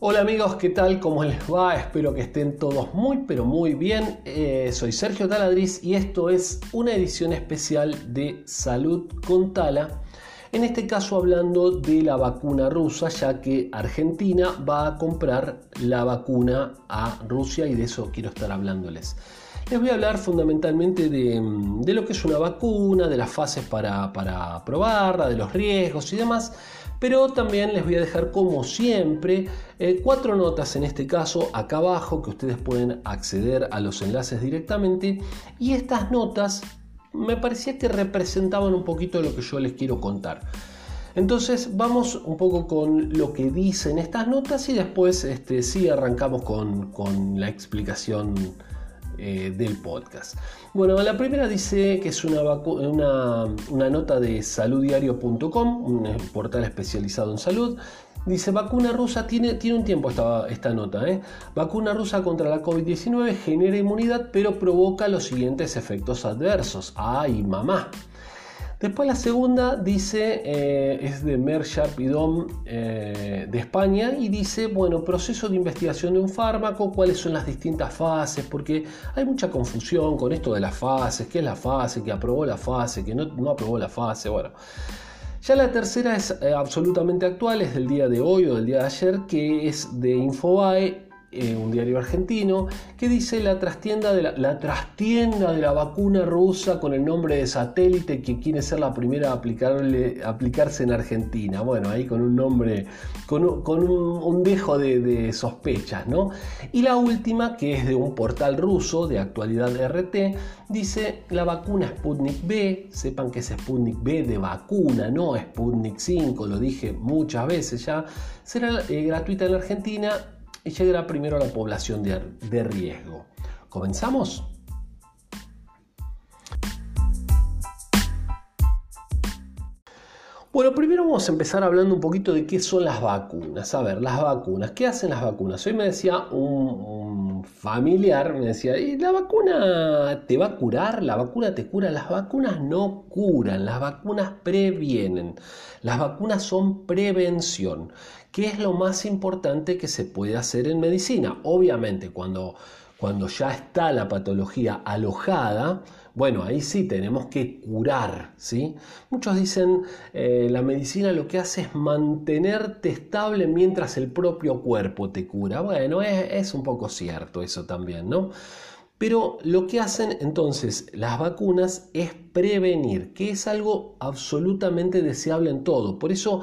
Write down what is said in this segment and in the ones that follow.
Hola amigos, ¿qué tal? ¿Cómo les va? Espero que estén todos muy pero muy bien. Eh, soy Sergio Taladriz y esto es una edición especial de Salud con Tala. En este caso hablando de la vacuna rusa, ya que Argentina va a comprar la vacuna a Rusia y de eso quiero estar hablándoles. Les voy a hablar fundamentalmente de, lo que es una vacuna, de las fases para, para probarla, de los riesgos y demás pero también les voy a dejar como siempre eh, cuatro notas en este caso acá abajo que ustedes pueden acceder a los enlaces directamente y estas notas me parecía que representaban un poquito lo que yo les quiero contar. Entonces vamos un poco con lo que dicen estas notas y después este, sí arrancamos con, con la explicación eh, del podcast. Bueno, la primera dice que es una, una, nota de saluddiario.com, un portal especializado en salud. Dice, vacuna rusa, tiene, tiene un tiempo esta, esta nota, ¿eh? vacuna rusa contra la COVID-19 genera inmunidad pero provoca los siguientes efectos adversos. ¡Ay, mamá! Después la segunda dice, eh, es de Mer Sharp eh, de España y dice, bueno, proceso de investigación de un fármaco, cuáles son las distintas fases, porque hay mucha confusión con esto de las fases, qué es la fase, que aprobó la fase, que no, no aprobó la fase, bueno. Ya la tercera es eh, absolutamente actual, es del día de hoy o del día de ayer, que es de Infobae eh, un diario argentino, que dice la trastienda, de la, trastienda de la vacuna rusa con el nombre de satélite que quiere ser la primera a aplicarse en Argentina. Bueno, ahí con un nombre, con un, dejo de, de, sospechas, ¿no? Y la última, que es de un portal ruso de actualidad RT, dice la vacuna Sputnik B, sepan que es Sputnik B de vacuna, no Sputnik 5, lo dije muchas veces ya, será eh, gratuita en Argentina y llegará primero a la población de, de riesgo. ¿Comenzamos? Bueno, primero vamos a empezar hablando un poquito de qué son las vacunas. A ver, las vacunas, ¿qué hacen las vacunas? Hoy me decía un, familiar, me decía, ¿y la vacuna te va a curar? ¿La vacuna te cura? Las vacunas no curan, las vacunas previenen. Las vacunas son prevención. ¿Qué es lo más importante que se puede hacer en medicina? Obviamente, cuando, cuando ya está la patología alojada, bueno, ahí sí tenemos que curar, ¿sí? Muchos dicen, eh, la medicina lo que hace es mantenerte estable mientras el propio cuerpo te cura. Bueno, es, un poco cierto eso también, ¿no? Pero lo que hacen entonces las vacunas es prevenir, que es algo absolutamente deseable en todo. Por eso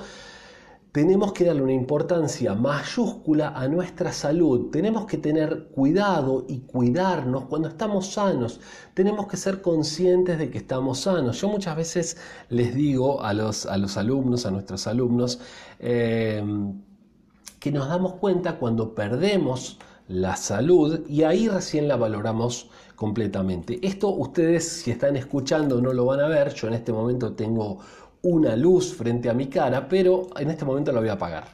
tenemos que darle una importancia mayúscula a nuestra salud. Tenemos que tener cuidado y cuidarnos cuando estamos sanos. Tenemos que ser conscientes de que estamos sanos. Yo muchas veces les digo a los, a los alumnos, a nuestros alumnos, em, que nos damos cuenta cuando perdemos la salud y ahí recién la valoramos completamente. Esto ustedes si están escuchando no lo van a ver, yo en este momento tengo una luz frente a mi cara, pero en este momento la voy a apagar.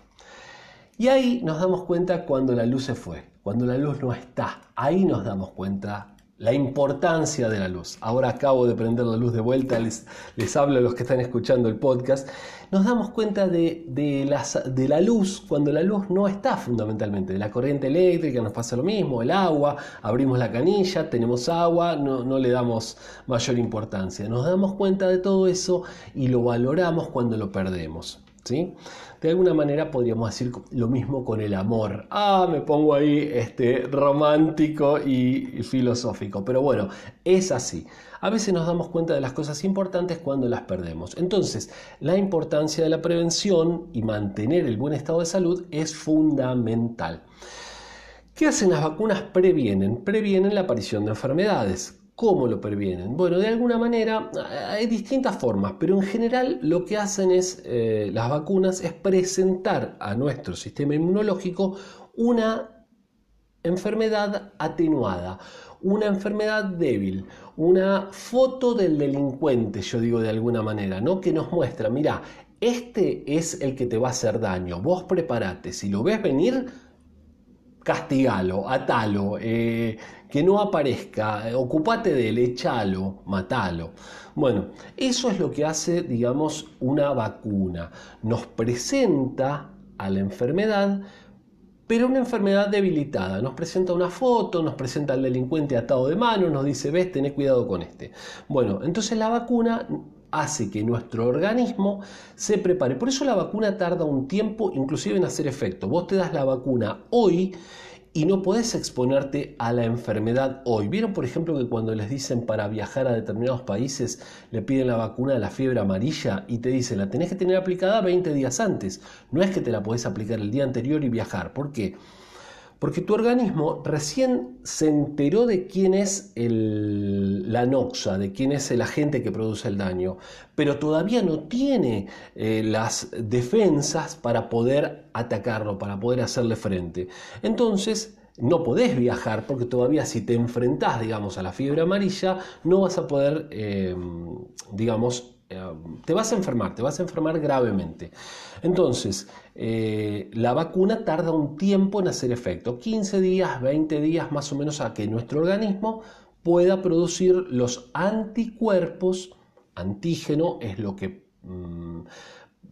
Y ahí nos damos cuenta cuando la luz se fue, cuando la luz no está. Ahí nos damos cuenta la importancia de la luz. Ahora acabo de prender la luz de vuelta, les, les hablo a los que están escuchando el podcast. Nos damos cuenta de, de, de, la luz cuando la luz no está fundamentalmente. De la corriente eléctrica nos pasa lo mismo, el agua, abrimos la canilla, tenemos agua, no, no le damos mayor importancia. Nos damos cuenta de todo eso y lo valoramos cuando lo perdemos. ¿Sí? De alguna manera podríamos decir lo mismo con el amor. Ah, me pongo ahí este, romántico y filosófico. Pero bueno, es así. A veces nos damos cuenta de las cosas importantes cuando las perdemos. Entonces, la importancia de la prevención y mantener el buen estado de salud es fundamental. ¿Qué hacen las vacunas? Previenen, previenen la aparición de enfermedades. ¿Cómo lo previenen? Bueno, de alguna manera hay distintas formas, pero en general lo que hacen es, eh, las vacunas, es presentar a nuestro sistema inmunológico una enfermedad atenuada, una enfermedad débil, una foto del delincuente, yo digo de alguna manera, ¿no? Que nos muestra, mira, este es el que te va a hacer daño, vos prepárate, si lo ves venir, castigalo, atalo, eh, que no aparezca, ocupate de él, echalo, matalo. Bueno, eso es lo que hace, digamos, una vacuna. Nos presenta a la enfermedad, pero una enfermedad debilitada. Nos presenta una foto, nos presenta al delincuente atado de mano, nos dice, ves, tenés cuidado con este. Bueno, entonces la vacuna hace que nuestro organismo se prepare. Por eso la vacuna tarda un tiempo inclusive en hacer efecto. Vos te das la vacuna hoy y no podés exponerte a la enfermedad hoy. ¿Vieron, por ejemplo, que cuando les dicen para viajar a determinados países le piden la vacuna de la fiebre amarilla y te dicen la tenés que tener aplicada 20 días antes? No es que te la podés aplicar el día anterior y viajar. ¿Por qué? Tu organismo recién se enteró de quién es la noxa, de quién es el agente que produce el daño, pero todavía no tiene eh, las defensas para poder atacarlo, para poder hacerle frente. Entonces, no podés viajar porque todavía si te enfrentás, digamos, a la fiebre amarilla, no vas a poder, eh, digamos, te vas a enfermar, te vas a enfermar gravemente. Entonces, eh, la vacuna tarda un tiempo en hacer efecto, 15 días, 20 días más o menos a que nuestro organismo pueda producir los anticuerpos, antígeno es lo que... Mm,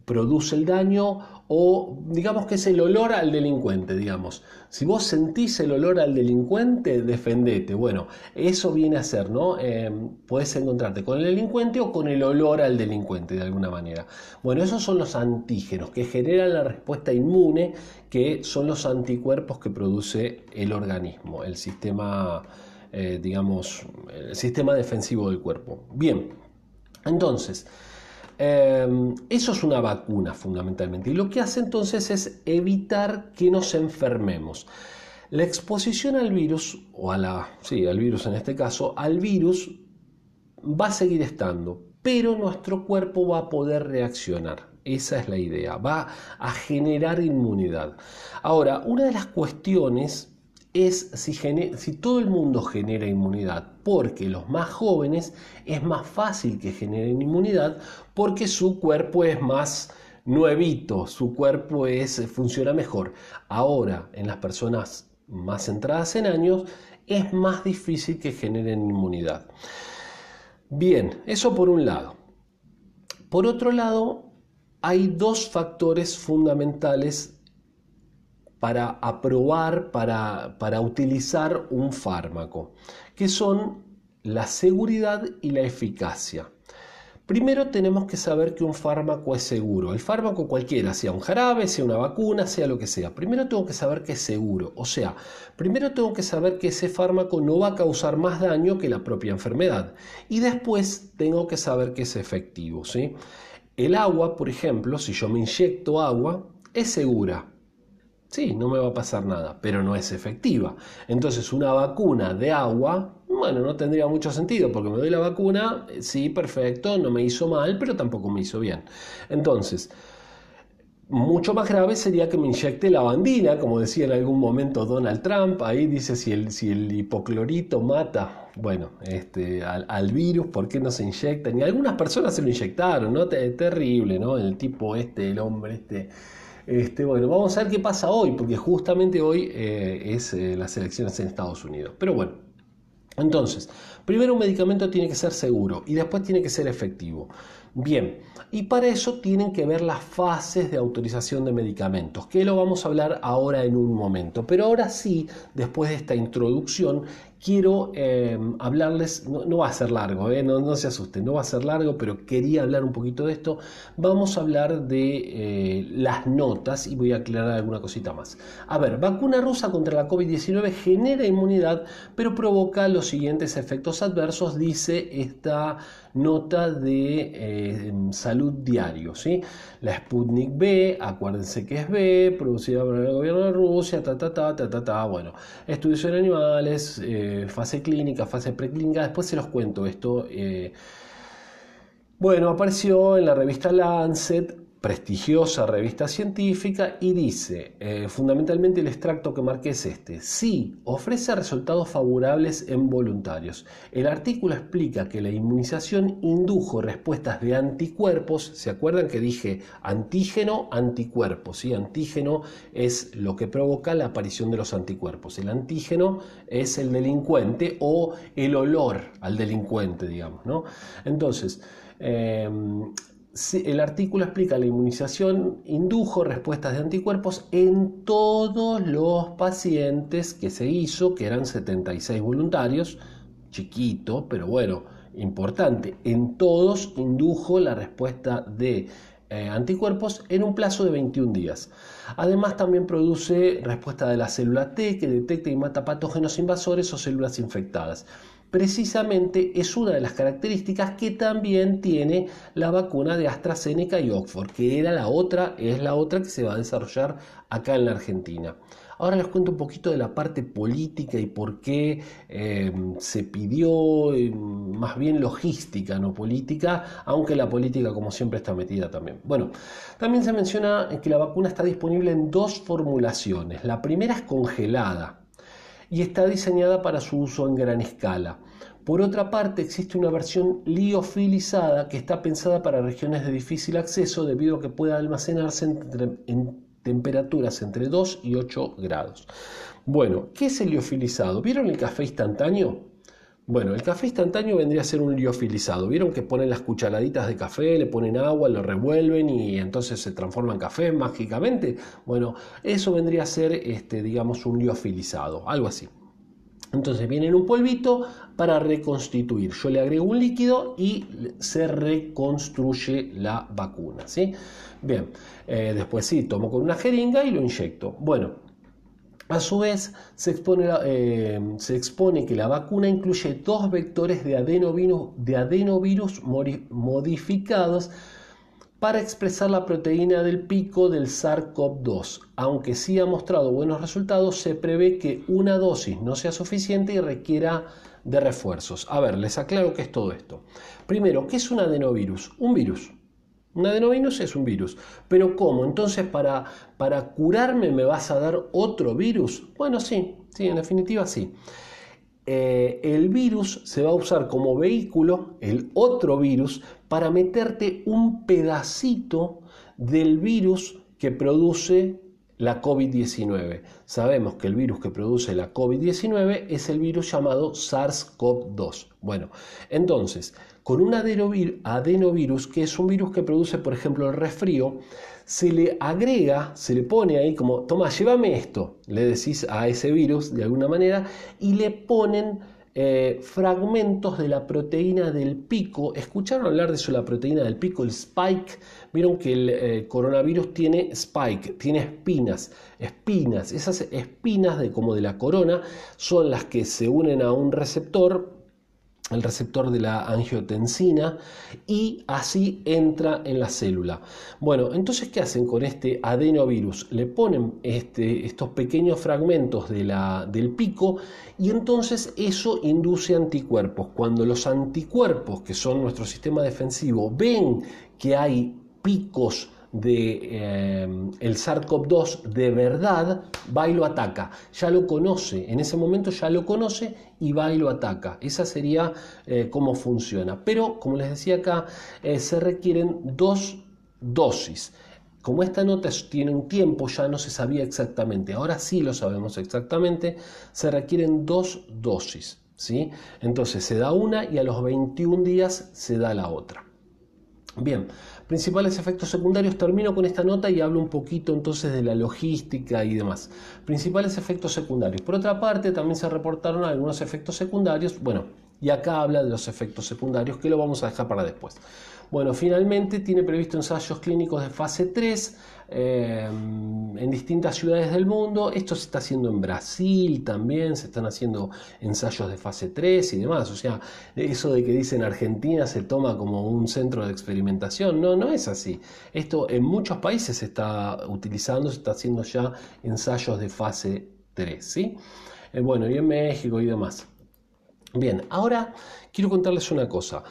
produce el daño o digamos que es el olor al delincuente, digamos. Si vos sentís el olor al delincuente, defendete. Bueno, eso viene a ser, ¿no? Eh, puedes encontrarte con el delincuente o con el olor al delincuente de alguna manera. Bueno, esos son los antígenos que generan la respuesta inmune, que son los anticuerpos que produce el organismo, el sistema, eh, digamos, el sistema defensivo del cuerpo. Bien, entonces, Em, eso es una vacuna fundamentalmente. Y lo que hace entonces es evitar que nos enfermemos. La exposición al virus, o a la, sí, al virus en este caso, al virus va a seguir estando, pero nuestro cuerpo va a poder reaccionar. Esa es la idea, va a generar inmunidad. Ahora, una de las cuestiones es si, si, todo el mundo genera inmunidad, porque los más jóvenes es más fácil que generen inmunidad porque su cuerpo es más nuevito, su cuerpo es, funciona mejor. Ahora, en las personas más centradas en años, es más difícil que generen inmunidad. Bien, eso por un lado. Por otro lado, hay dos factores fundamentales para aprobar, para, para utilizar un fármaco, que son la seguridad y la eficacia. Primero tenemos que saber que un fármaco es seguro. El fármaco cualquiera, sea un jarabe, sea una vacuna, sea lo que sea. Primero tengo que saber que es seguro. O sea, primero tengo que saber que ese fármaco no va a causar más daño que la propia enfermedad. Y después tengo que saber que es efectivo. ¿sí? El agua, por ejemplo, si yo me inyecto agua, es segura. Sí, no me va a pasar nada, pero no es efectiva. Entonces una vacuna de agua, bueno, no tendría mucho sentido porque me doy la vacuna, eh, sí, perfecto, no me hizo mal, pero tampoco me hizo bien. Entonces, mucho más grave sería que me inyecte la bandina, como decía en algún momento Donald Trump, ahí dice si el, si el hipoclorito mata, bueno, este, al, virus, ¿por qué no se inyectan? Y algunas personas se lo inyectaron, ¿no? Terrible, ¿no? El tipo este, el hombre este este, bueno, vamos a ver qué pasa hoy, porque justamente hoy eh, es eh, las elecciones en Estados Unidos. Pero bueno, entonces, primero un medicamento tiene que ser seguro y después tiene que ser efectivo. Bien, y para eso tienen que ver las fases de autorización de medicamentos, que lo vamos a hablar ahora en un momento. Pero ahora sí, después de esta introducción, quiero em, hablarles, no, va a ser largo, eh, no, se asusten, no va a ser largo, pero quería hablar un poquito de esto. Vamos a hablar de eh, las notas y voy a aclarar alguna cosita más. A ver, vacuna rusa contra la COVID-19 genera inmunidad, pero provoca los siguientes efectos adversos, dice esta nota de eh, salud diario. ¿sí? La Sputnik B, acuérdense que es B, producida por el gobierno de Rusia, ta, ta, ta, ta, ta, ta. Bueno, estudios en animales, eh, fase clínica, fase preclínica, después se los cuento esto. Eh, bueno, apareció en la revista Lancet prestigiosa revista científica y dice, eh, fundamentalmente el extracto que marqué es este, sí, ofrece resultados favorables en voluntarios. El artículo explica que la inmunización indujo respuestas de anticuerpos, ¿se acuerdan que dije antígeno, anticuerpos? ¿sí? Antígeno es lo que provoca la aparición de los anticuerpos, el antígeno es el delincuente o el olor al delincuente, digamos, ¿no? Entonces, em, el artículo explica la inmunización indujo respuestas de anticuerpos en todos los pacientes que se hizo, que eran 76 voluntarios, chiquito, pero bueno, importante. En todos indujo la respuesta de eh, anticuerpos en un plazo de 21 días. Además también produce respuesta de la célula T que detecta y mata patógenos invasores o células infectadas. Precisamente es una de las características que también tiene la vacuna de AstraZeneca y Oxford, que era la otra, es la otra que se va a desarrollar acá en la Argentina. Ahora les cuento un poquito de la parte política y por qué eh, se pidió, eh, más bien logística, no política, aunque la política como siempre está metida también. Bueno, también se menciona que la vacuna está disponible en dos formulaciones. La primera es congelada y está diseñada para su uso en gran escala. Por otra parte, existe una versión liofilizada que está pensada para regiones de difícil acceso debido a que puede almacenarse en temperaturas entre 2 y 8 grados. Bueno, ¿qué es el liofilizado? ¿Vieron el café instantáneo? Bueno, el café instantáneo vendría a ser un liofilizado. ¿Vieron que ponen las cucharaditas de café, le ponen agua, lo revuelven y entonces se transforma en café mágicamente? Bueno, eso vendría a ser, este, digamos, un liofilizado, algo así. Entonces viene en un polvito para reconstituir. Yo le agrego un líquido y se reconstruye la vacuna. ¿sí? Bien, eh, después sí, tomo con una jeringa y lo inyecto. Bueno, a su vez se expone, eh, se expone que la vacuna incluye dos vectores de adenovirus, de adenovirus modificados para expresar la proteína del pico del SARS-CoV-2. Aunque sí ha mostrado buenos resultados, se prevé que una dosis no sea suficiente y requiera de refuerzos. A ver, les aclaro qué es todo esto. Primero, ¿qué es un adenovirus? Un virus. Un adenovirus es un virus. Pero ¿cómo? Entonces, para, para curarme me vas a dar otro virus. Bueno, sí, sí, en definitiva sí. Eh, el virus se va a usar como vehículo, el otro virus, para meterte un pedacito del virus que produce la COVID-19. Sabemos que el virus que produce la COVID-19 es el virus llamado SARS-CoV-2. Bueno, entonces, con un adenovirus, que es un virus que produce, por ejemplo, el resfrío, se le agrega, se le pone ahí como, toma, llévame esto, le decís a ese virus de alguna manera, y le ponen eh, fragmentos de la proteína del pico. ¿Escucharon hablar de eso, la proteína del pico, el spike? Vieron que el eh, coronavirus tiene spike, tiene espinas, espinas. Esas espinas de como de la corona son las que se unen a un receptor el receptor de la angiotensina y así entra en la célula. Bueno, entonces, ¿qué hacen con este adenovirus? Le ponen este, estos pequeños fragmentos del pico y entonces eso induce anticuerpos. Cuando los anticuerpos, que son nuestro sistema defensivo, ven que hay picos de eh, el SARS-CoV-2 de verdad, va y lo ataca. Ya lo conoce, en ese momento ya lo conoce y va y lo ataca. Esa sería eh, cómo funciona. Pero, como les decía acá, eh, se requieren dos dosis. Como esta nota tiene un tiempo, ya no se sabía exactamente, ahora sí lo sabemos exactamente, se requieren dos dosis. ¿sí? Entonces se da una y a los 21 días se da la otra. Bien, Principales efectos secundarios, termino con esta nota y hablo un poquito entonces de la logística y demás. Principales efectos secundarios. Por otra parte, también se reportaron algunos efectos secundarios. Bueno, y acá habla de los efectos secundarios que lo vamos a dejar para después. Bueno, finalmente tiene previsto ensayos clínicos de fase 3 eh, en distintas ciudades del mundo. Esto se está haciendo en Brasil también, se están haciendo ensayos de fase 3 y demás. O sea, eso de que dicen Argentina se toma como un centro de experimentación, no, no es así. Esto en muchos países se está utilizando, se está haciendo ya ensayos de fase 3, ¿sí? Eh, bueno, y en México y demás. Bien, ahora quiero contarles una cosa.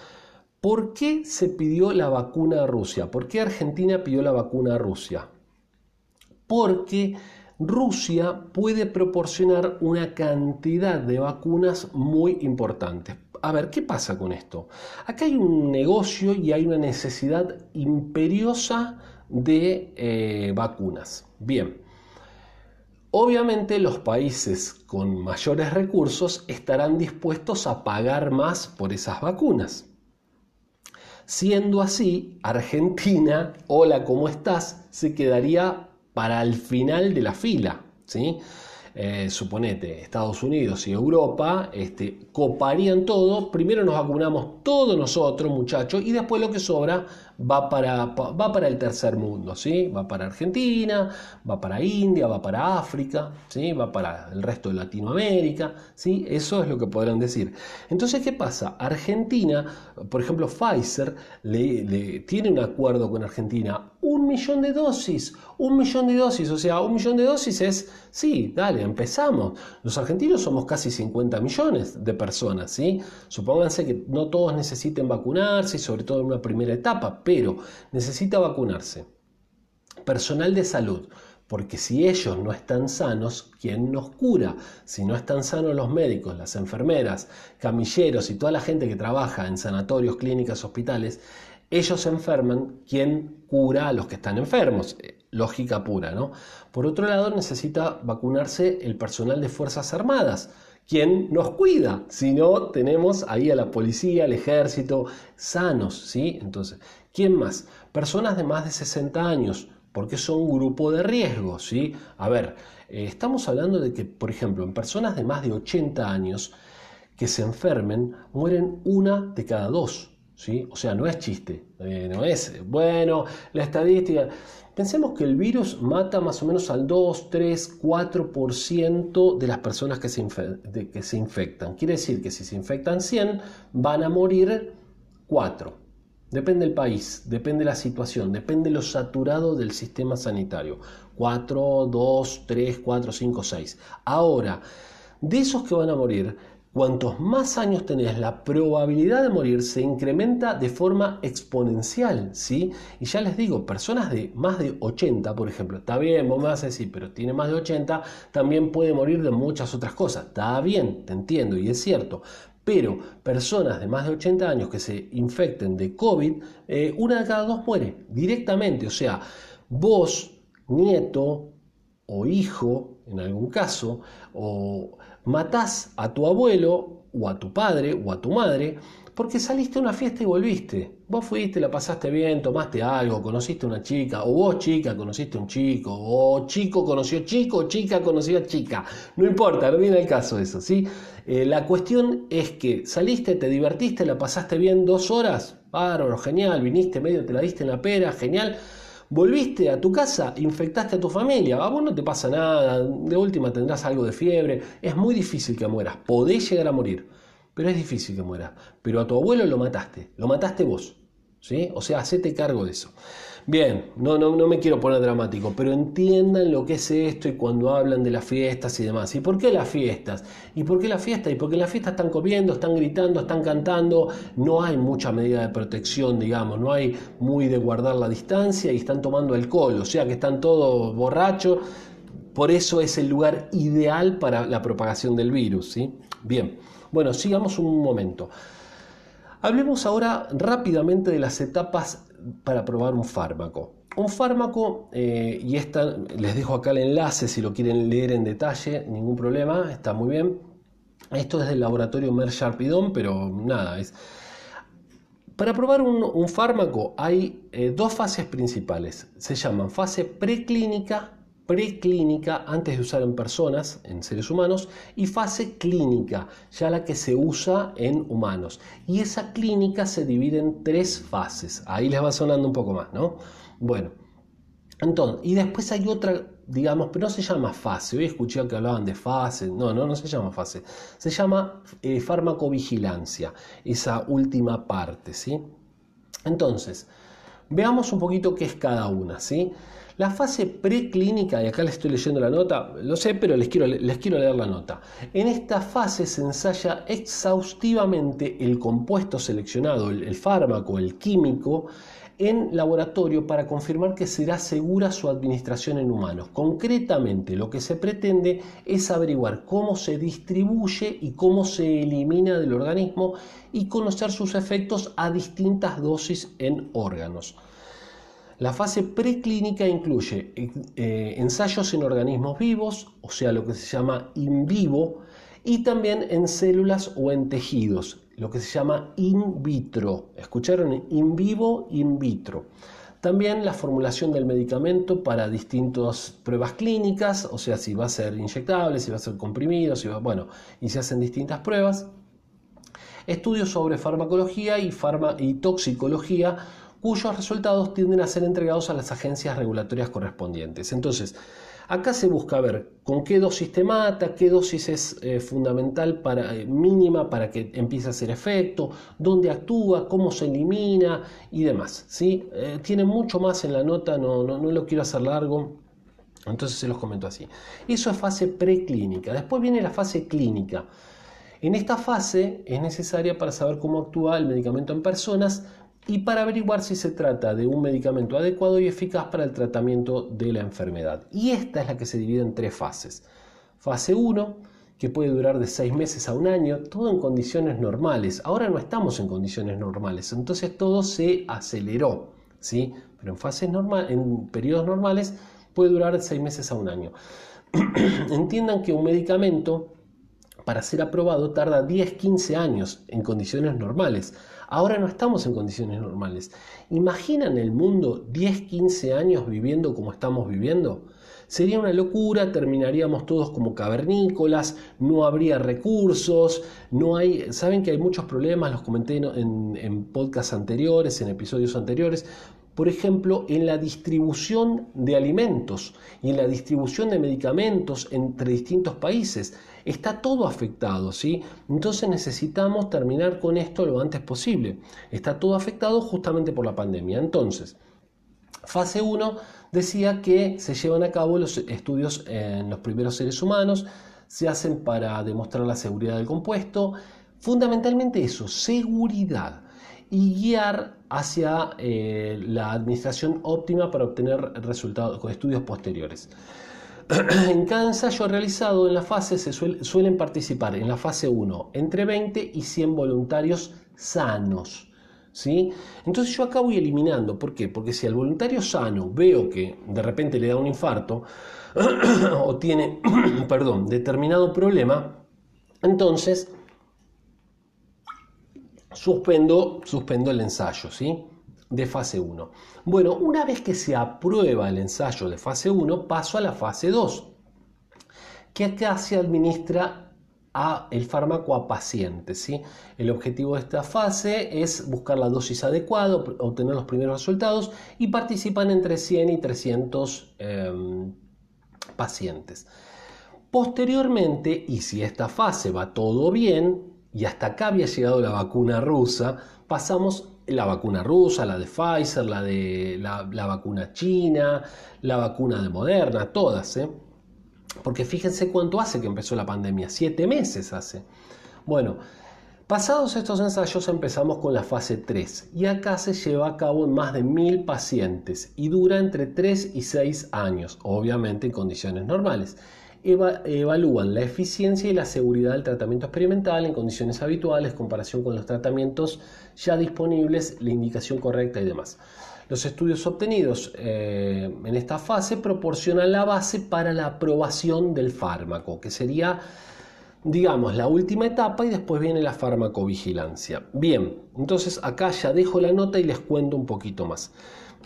¿Por qué se pidió la vacuna a Rusia? ¿Por qué Argentina pidió la vacuna a Rusia? Porque Rusia puede proporcionar una cantidad de vacunas muy importantes. A ver, ¿qué pasa con esto? Acá hay un negocio y hay una necesidad imperiosa de eh, vacunas. Bien, obviamente los países con mayores recursos estarán dispuestos a pagar más por esas vacunas. Siendo así, Argentina, hola, ¿cómo estás? se quedaría para el final de la fila. ¿sí? Eh, suponete, Estados Unidos y Europa, este, coparían todo, primero nos vacunamos todos nosotros, muchachos, y después lo que sobra va para, va para el tercer mundo, ¿sí? Va para Argentina, va para India, va para África, ¿sí? Va para el resto de Latinoamérica, ¿sí? Eso es lo que podrán decir. Entonces, ¿qué pasa? Argentina, por ejemplo, Pfizer le, tiene un acuerdo con Argentina, un millón de dosis, un millón de dosis, o sea, un millón de dosis es, sí, dale, empezamos. Los argentinos somos casi 50 millones de personas, ¿sí? Supónganse que no todos necesiten vacunarse, sobre todo en una primera etapa, pero necesita vacunarse. Personal de salud, porque si ellos no están sanos, ¿quién nos cura? Si no están sanos los médicos, las enfermeras, camilleros y toda la gente que trabaja en sanatorios, clínicas, hospitales, ellos se enferman, ¿quién cura a los que están enfermos? Eh, lógica pura, ¿no? Por otro lado, necesita vacunarse el personal de Fuerzas Armadas ¿Quién nos cuida, si no tenemos ahí a la policía, al ejército, sanos, ¿sí? Entonces, ¿quién más? Personas de más de 60 años, porque son un grupo de riesgo, ¿sí? A ver, eh, estamos hablando de que, por ejemplo, en personas de más de 80 años que se enfermen, mueren una de cada dos, ¿sí? O sea, no es chiste, eh, no es, bueno, la estadística... Pensemos que el virus mata más o menos al 2, 3, 4% de las personas que se, que se infectan. Quiere decir que si se infectan 100, van a morir 4. Depende del país, depende de la situación, depende de lo saturado del sistema sanitario. 4, 2, 3, 4, 5, 6. Ahora, de esos que van a morir, Cuantos más años tenés, la probabilidad de morir se incrementa de forma exponencial, ¿sí? Y ya les digo, personas de más de 80, por ejemplo, está bien, vos me vas a pero tiene más de 80, también puede morir de muchas otras cosas. Está bien, te entiendo y es cierto. Pero personas de más de 80 años que se infecten de COVID, eh, una de cada dos muere directamente. O sea, vos, nieto o hijo, en algún caso, o matás a tu abuelo o a tu padre o a tu madre porque saliste a una fiesta y volviste. Vos fuiste, la pasaste bien, tomaste algo, conociste una chica, o vos chica conociste un chico, o chico conoció chico, o chica conoció a chica. No importa, no viene el caso eso, ¿sí? Eh, la cuestión es que saliste, te divertiste, la pasaste bien dos horas, bárbaro, genial, viniste medio, te la diste en la pera, genial Volviste a tu casa, infectaste a tu familia, a vos no te pasa nada, de última tendrás algo de fiebre, es muy difícil que mueras, podés llegar a morir, pero es difícil que mueras. Pero a tu abuelo lo mataste, lo mataste vos, ¿sí? O sea, hacete cargo de eso. Bien, no, no, no me quiero poner dramático, pero entiendan lo que es esto y cuando hablan de las fiestas y demás. ¿Y por qué las fiestas? ¿Y por qué las fiestas? Y porque las fiestas están comiendo, están gritando, están cantando, no hay mucha medida de protección, digamos, no hay muy de guardar la distancia y están tomando alcohol, o sea que están todos borrachos. Por eso es el lugar ideal para la propagación del virus, ¿sí? Bien, bueno, sigamos un momento. Hablemos ahora rápidamente de las etapas para probar un fármaco. Un fármaco, eh, y esta, les dejo acá el enlace si lo quieren leer en detalle, ningún problema, está muy bien. Esto es del laboratorio Merck pero nada, es... Para probar un, fármaco hay eh, dos fases principales. Se llaman fase preclínica preclínica antes de usar en personas, en seres humanos, y fase clínica, ya la que se usa en humanos. Y esa clínica se divide en tres fases. Ahí les va sonando un poco más, ¿no? Bueno, entonces, y después hay otra, digamos, pero no se llama fase. Hoy escuché que hablaban de fase. No, no, no se llama fase. Se llama eh, farmacovigilancia, esa última parte, ¿sí? Entonces, veamos un poquito qué es cada una, ¿sí? La fase preclínica, y acá le estoy leyendo la nota, lo sé, pero les quiero, les quiero leer la nota. En esta fase se ensaya exhaustivamente el compuesto seleccionado, el, el fármaco, el químico, en laboratorio para confirmar que será segura su administración en humanos. Concretamente, lo que se pretende es averiguar cómo se distribuye y cómo se elimina del organismo y conocer sus efectos a distintas dosis en órganos. La fase preclínica incluye eh, ensayos en organismos vivos, o sea, lo que se llama in vivo, y también en células o en tejidos. lo que se llama in vitro. ¿Escucharon? In vivo, in vitro. También la formulación del medicamento para distintas pruebas clínicas, o sea, si va a ser inyectable, si va a ser comprimido, si va, bueno, y se hacen distintas pruebas. Estudios sobre farmacología y, y toxicología cuyos resultados tienden a ser entregados a las agencias regulatorias correspondientes. Entonces, acá se busca ver con qué dosis te mata, qué dosis es eh, fundamental para, eh, mínima para que empiece a hacer efecto, dónde actúa, cómo se elimina y demás. ¿sí? Eh, tiene mucho más en la nota, no, no, no lo quiero hacer largo. Entonces se los comento así. Eso es fase preclínica. Después viene la fase clínica. En esta fase es necesaria para saber cómo actúa el medicamento en personas y para averiguar si se trata de un medicamento adecuado y eficaz para el tratamiento de la enfermedad. Y esta es la que se divide en tres fases. Fase 1, que puede durar de seis meses a un año, todo en condiciones normales. Ahora no estamos en condiciones normales, entonces todo se aceleró, ¿sí? Pero en fases normales, en periodos normales puede durar de seis meses a un año. Entiendan que un medicamento para ser aprobado tarda 10-15 años en condiciones normales. Ahora no estamos en condiciones normales. ¿Imaginan el mundo 10-15 años viviendo como estamos viviendo? Sería una locura, terminaríamos todos como cavernícolas, no habría recursos, no hay, saben que hay muchos problemas, los comenté en, en podcasts anteriores, en episodios anteriores, por ejemplo, en la distribución de alimentos y en la distribución de medicamentos entre distintos países. Está todo afectado, ¿sí? Entonces necesitamos terminar con esto lo antes posible. Está todo afectado justamente por la pandemia. Entonces, fase 1 decía que se llevan a cabo los estudios en los primeros seres humanos, se hacen para demostrar la seguridad del compuesto, fundamentalmente eso, seguridad y guiar hacia eh, la administración óptima para obtener resultados con estudios posteriores. en cada ensayo realizado en la fase se suelen participar en la fase 1 entre 20 y 100 voluntarios sanos. ¿sí? Entonces yo acá voy eliminando. ¿Por qué? Porque si al voluntario sano veo que de repente le da un infarto o tiene, perdón, determinado problema, entonces suspendo, suspendo el ensayo, ¿sí? De fase 1. Bueno, una vez que se aprueba el ensayo de fase 1, paso a la fase 2, que acá se administra a el fármaco a pacientes. ¿sí? El objetivo de esta fase es buscar la dosis adecuada, obtener los primeros resultados y participan entre 100 y 300 em, pacientes. Posteriormente, y si esta fase va todo bien, y hasta acá había llegado la vacuna rusa, pasamos la vacuna rusa, la de Pfizer, la de la, vacuna china, la vacuna de Moderna, todas, ¿eh? Porque fíjense cuánto hace que empezó la pandemia, siete meses hace. Bueno, pasados estos ensayos empezamos con la fase 3 y acá se lleva a cabo en más de mil pacientes y dura entre 3 y 6 años, obviamente en condiciones normales evalúan la eficiencia y la seguridad del tratamiento experimental en condiciones habituales, comparación con los tratamientos ya disponibles, la indicación correcta y demás. Los estudios obtenidos eh, en esta fase proporcionan la base para la aprobación del fármaco, que sería, digamos, la última etapa y después viene la farmacovigilancia. Bien, entonces acá ya dejo la nota y les cuento un poquito más.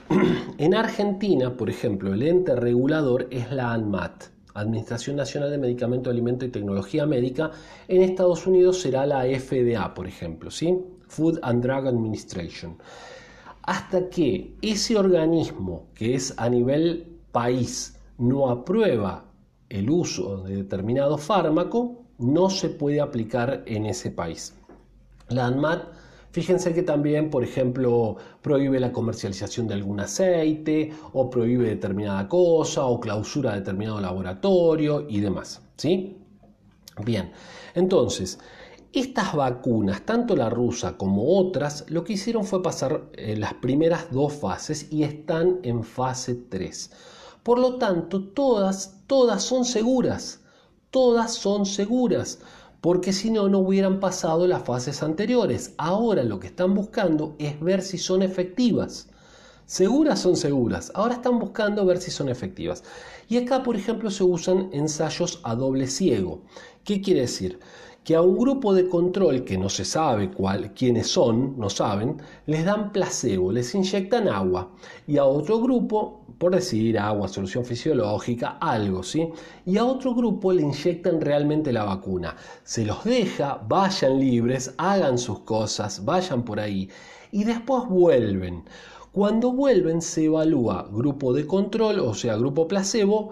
en Argentina, por ejemplo, el ente regulador es la ANMAT. Administración Nacional de Medicamento, Alimento y Tecnología Médica. En Estados Unidos será la FDA, por ejemplo, ¿sí? Food and Drug Administration. Hasta que ese organismo, que es a nivel país, no aprueba el uso de determinado fármaco, no se puede aplicar en ese país. La ANMAT Fíjense que también, por ejemplo, prohíbe la comercialización de algún aceite o prohíbe determinada cosa o clausura determinado laboratorio y demás. ¿Sí? Bien, entonces, estas vacunas, tanto la rusa como otras, lo que hicieron fue pasar eh, las primeras dos fases y están en fase 3. Por lo tanto, todas, todas son seguras. Todas son seguras porque si no, no hubieran pasado las fases anteriores. Ahora lo que están buscando es ver si son efectivas. Seguras son seguras. Ahora están buscando ver si son efectivas. Y acá, por ejemplo, se usan ensayos a doble ciego. ¿Qué quiere decir? Que a un grupo de control que no se sabe cuál, quiénes son, no saben, les dan placebo, les inyectan agua. Y a otro grupo, por decir agua, solución fisiológica, algo, ¿sí? Y a otro grupo le inyectan realmente la vacuna. Se los deja, vayan libres, hagan sus cosas, vayan por ahí. Y después vuelven. Cuando vuelven se evalúa grupo de control, o sea, grupo placebo,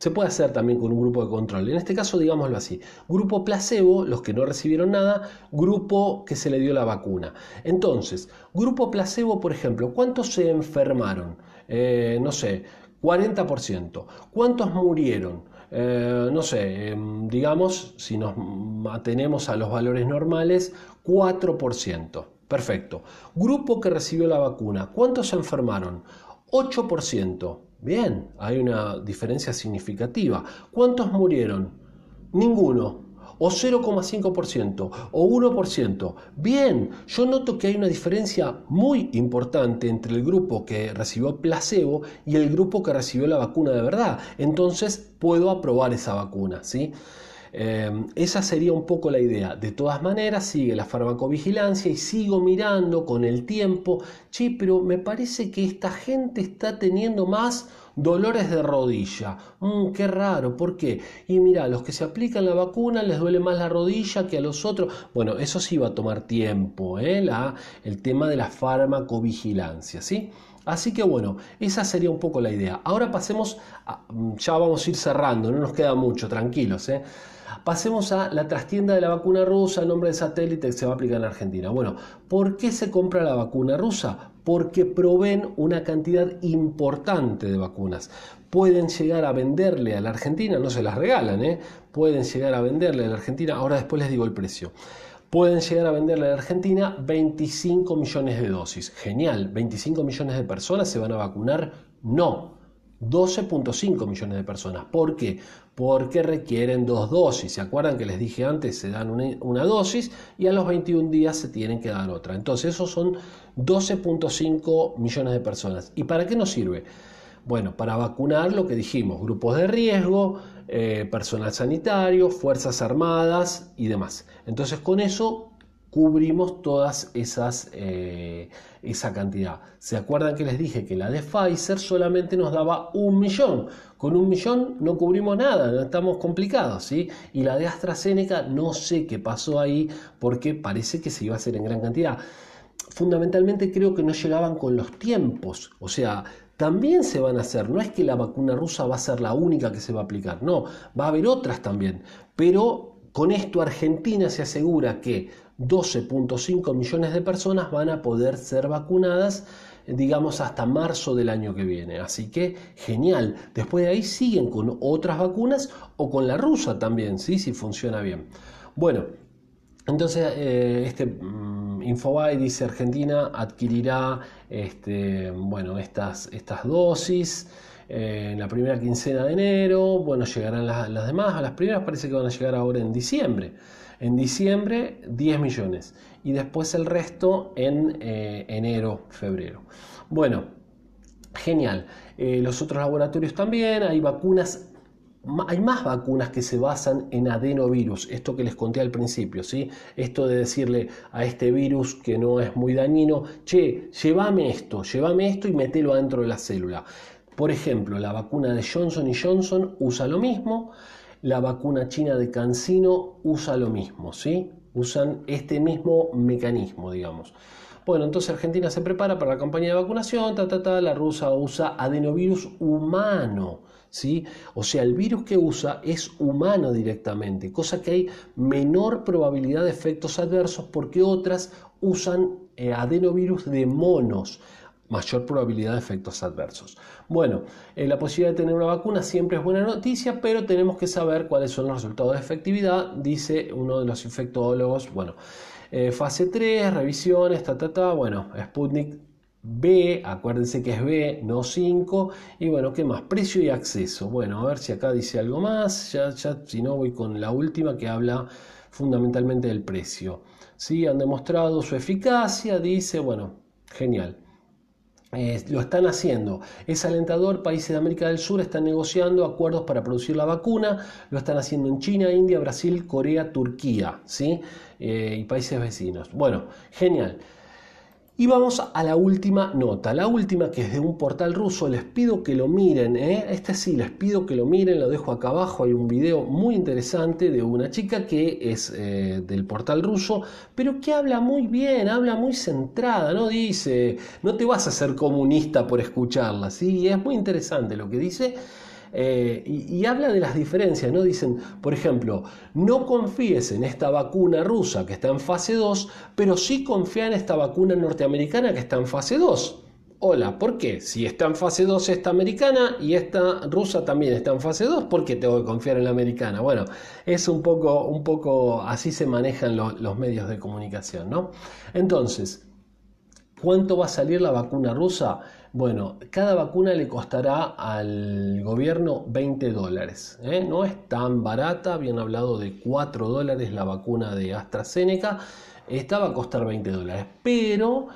se puede hacer también con un grupo de control. En este caso, digámoslo así. Grupo placebo, los que no recibieron nada, grupo que se le dio la vacuna. Entonces, grupo placebo, por ejemplo, ¿cuántos se enfermaron? Eh, no sé, 40%. ¿Cuántos murieron? Eh, no sé, em, digamos, si nos atenemos a los valores normales, 4%. Perfecto. Grupo que recibió la vacuna, ¿cuántos se enfermaron? 8%. Bien, hay una diferencia significativa. ¿Cuántos murieron? Ninguno. O 0,5% o 1%. Bien, yo noto que hay una diferencia muy importante entre el grupo que recibió placebo y el grupo que recibió la vacuna de verdad. Entonces puedo aprobar esa vacuna, ¿sí? Em, esa sería un poco la idea. De todas maneras, sigue la farmacovigilancia y sigo mirando con el tiempo, che, pero me parece que esta gente está teniendo más dolores de rodilla. Mm, qué raro, ¿por qué? Y mira, los que se aplican la vacuna les duele más la rodilla que a los otros. Bueno, eso sí va a tomar tiempo, ¿eh? el tema de la farmacovigilancia, ¿sí? Así que bueno, esa sería un poco la idea. Ahora pasemos, mm, ya vamos a ir cerrando, no nos queda mucho, tranquilos. ¿eh? Pasemos a la trastienda de la vacuna rusa, el nombre de satélite que se va a aplicar en Argentina. Bueno, ¿por qué se compra la vacuna rusa? Porque proveen una cantidad importante de vacunas. Pueden llegar a venderle a la Argentina, no se las regalan, ¿eh? pueden llegar a venderle a la Argentina, ahora después les digo el precio pueden llegar a venderle a la Argentina 25 millones de dosis. Genial, 25 millones de personas se van a vacunar. No, 12.5 millones de personas. ¿Por qué? Porque requieren dos dosis. ¿Se acuerdan que les dije antes? Se dan una, dosis y a los 21 días se tienen que dar otra. Entonces, esos son 12.5 millones de personas. ¿Y para qué nos sirve? Bueno, para vacunar lo que dijimos, grupos de riesgo, eh, personal sanitario, fuerzas armadas y demás. Entonces, con eso cubrimos todas esas, eh, esa cantidad. ¿Se acuerdan que les dije que la de Pfizer solamente nos daba un millón? Con un millón no cubrimos nada, no estamos complicados. Y la de AstraZeneca no sé qué pasó ahí porque parece que se iba a hacer en gran cantidad. Fundamentalmente creo que no llegaban con los tiempos, o sea, también se van a hacer. No es que la vacuna rusa va a ser la única que se va a aplicar, no, va a haber otras también. Pero con esto Argentina se asegura que 12.5 millones de personas van a poder ser vacunadas digamos hasta marzo del año que viene. Así que genial. Después de ahí siguen con otras vacunas o con la rusa también, ¿sí? si funciona bien. Bueno, entonces eh, este mm, Infobae dice Argentina adquirirá este, bueno, estas, estas dosis. Eh, en la primera quincena de enero, bueno, llegarán las, las demás, las primeras parece que van a llegar ahora en diciembre. En diciembre 10 millones y después el resto en eh, enero, febrero. Bueno, genial. Eh, los otros laboratorios también, hay vacunas hay más vacunas que se basan en adenovirus, esto que les conté al principio, ¿sí? Esto de decirle a este virus que no es muy dañino, che, llévame esto, llévame esto y metelo adentro de la célula. Por ejemplo, la vacuna de Johnson Johnson usa lo mismo, la vacuna china de Cancino usa lo mismo, ¿sí? Usan este mismo mecanismo, digamos. Bueno, entonces Argentina se prepara para la campaña de vacunación, ta, ta, ta, la rusa usa adenovirus humano, ¿sí? O sea, el virus que usa es humano directamente, cosa que hay menor probabilidad de efectos adversos porque otras usan eh, adenovirus de monos mayor probabilidad de efectos adversos. Bueno, eh, la posibilidad de tener una vacuna siempre es buena noticia, pero tenemos que saber cuáles son los resultados de efectividad, dice uno de los infectólogos. Bueno, eh, fase 3, revisiones, ta, ta, ta, bueno, Sputnik B, acuérdense que es B, no 5, y bueno, ¿qué más? Precio y acceso. Bueno, a ver si acá dice algo más, ya, ya si no voy con la última que habla fundamentalmente del precio. ¿Sí? Han demostrado su eficacia, dice, bueno, genial. Eh, lo están haciendo. Es alentador, países de América del Sur están negociando acuerdos para producir la vacuna, lo están haciendo en China, India, Brasil, Corea, Turquía, ¿sí? Eh, y países vecinos. Bueno, genial. Y vamos a la última nota, la última que es de un portal ruso, les pido que lo miren, ¿eh? este sí, les pido que lo miren, lo dejo acá abajo, hay un video muy interesante de una chica que es eh, del portal ruso, pero que habla muy bien, habla muy centrada, no dice, no te vas a ser comunista por escucharla, ¿sí? es muy interesante lo que dice. Eh, y, habla de las diferencias, ¿no? Dicen, por ejemplo, no confíes en esta vacuna rusa que está en fase 2, pero sí confía en esta vacuna norteamericana que está en fase 2. Hola, ¿por qué? Si está en fase 2 esta americana y esta rusa también está en fase 2, ¿por qué tengo que confiar en la americana? Bueno, es un poco, un poco así se manejan los medios de comunicación, ¿no? Entonces, ¿cuánto va a salir la vacuna rusa? Bueno, cada vacuna le costará al gobierno 20 dólares. ¿eh? No es tan barata, habían hablado de 4 dólares la vacuna de AstraZeneca. Esta va a costar 20 dólares. Pero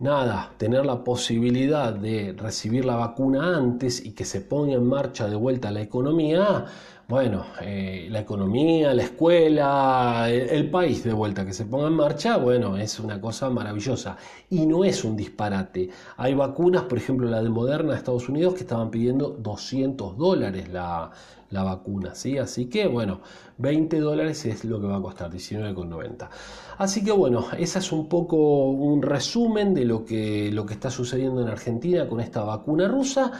nada, tener la posibilidad de recibir la vacuna antes y que se ponga en marcha de vuelta la economía, bueno, eh, la economía, la escuela, el, país de vuelta que se ponga en marcha, bueno, es una cosa maravillosa. Y no es un disparate. Hay vacunas, por ejemplo la de Moderna de Estados Unidos, que estaban pidiendo 200 dólares la, vacuna, ¿sí? Así que, bueno, 20 dólares es lo que va a costar, 19,90. Así que, bueno, ese es un poco un resumen de lo que, lo que está sucediendo en Argentina con esta vacuna rusa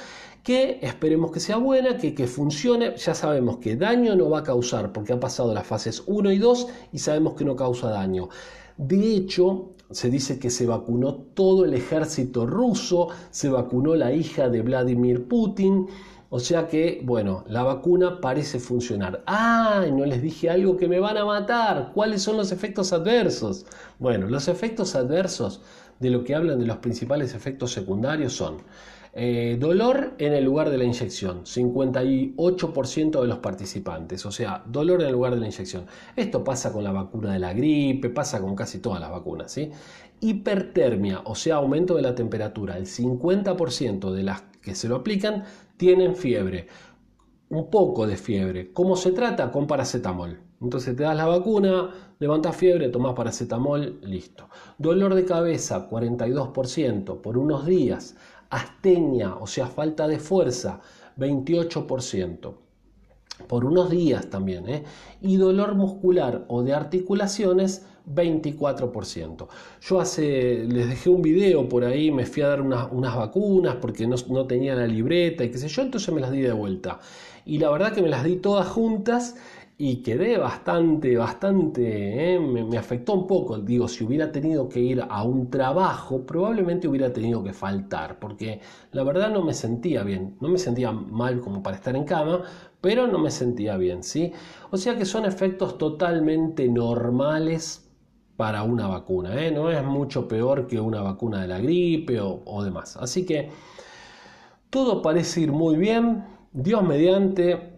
que esperemos que sea buena, que, que funcione. Ya sabemos que daño no va a causar porque ha pasado las fases 1 y 2 y sabemos que no causa daño. De hecho, se dice que se vacunó todo el ejército ruso, se vacunó la hija de Vladimir Putin. O sea que, bueno, la vacuna parece funcionar. ¡Ah! No les dije algo que me van a matar. ¿Cuáles son los efectos adversos? Bueno, los efectos adversos de lo que hablan de los principales efectos secundarios son eh, dolor en el lugar de la inyección, 58% de los participantes, o sea, dolor en el lugar de la inyección. Esto pasa con la vacuna de la gripe, pasa con casi todas las vacunas. ¿sí? Hipertermia, o sea, aumento de la temperatura, el 50% de las que se lo aplican tienen fiebre, un poco de fiebre. ¿Cómo se trata? Con paracetamol. Entonces te das la vacuna, levantas fiebre, tomas paracetamol, listo. Dolor de cabeza, 42% por unos días astenia, o sea, falta de fuerza, 28%. Por unos días también, ¿eh? y dolor muscular o de articulaciones, 24%. Yo hace, les dejé un video por ahí, me fui a dar unas, vacunas porque no, tenía la libreta y qué sé yo, entonces me las di de vuelta. Y la verdad que me las di todas juntas y quedé bastante, bastante, eh, me, afectó un poco. Digo, si hubiera tenido que ir a un trabajo, probablemente hubiera tenido que faltar, porque la verdad no me sentía bien, no me sentía mal como para estar en cama, pero no me sentía bien, ¿sí? O sea que son efectos totalmente normales para una vacuna, ¿eh? no es mucho peor que una vacuna de la gripe o, o demás. Así que todo parece ir muy bien, Dios mediante,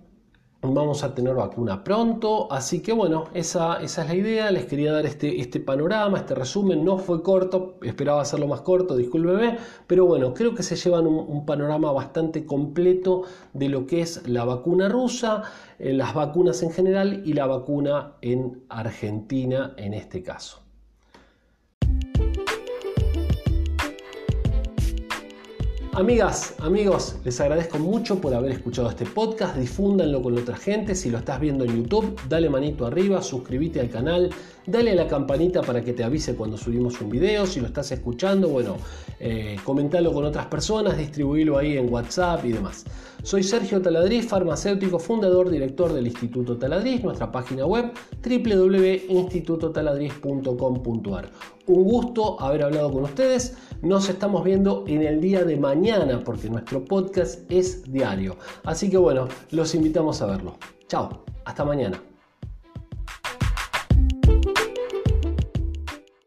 Vamos a tener vacuna pronto, así que bueno, esa, esa es la idea. Les quería dar este, este panorama, este resumen. No fue corto, esperaba hacerlo más corto, discúlpeme, pero bueno, creo que se llevan un, panorama bastante completo de lo que es la vacuna rusa, eh, las vacunas en general y la vacuna en Argentina en este caso. Amigas, amigos, les agradezco mucho por haber escuchado este podcast. Difúndanlo con otra gente. Si lo estás viendo en YouTube, dale manito arriba, suscríbete al canal, dale a la campanita para que te avise cuando subimos un video. Si lo estás escuchando, bueno, eh, comentalo con otras personas, distribuílo ahí en WhatsApp y demás. Soy Sergio Taladriz, farmacéutico, fundador, director del Instituto Taladriz, nuestra página web www.institutotaladriz.com.ar. Un gusto haber hablado con ustedes. Nos estamos viendo en el día de mañana porque nuestro podcast es diario. Así que bueno, los invitamos a verlo. Chao, hasta mañana.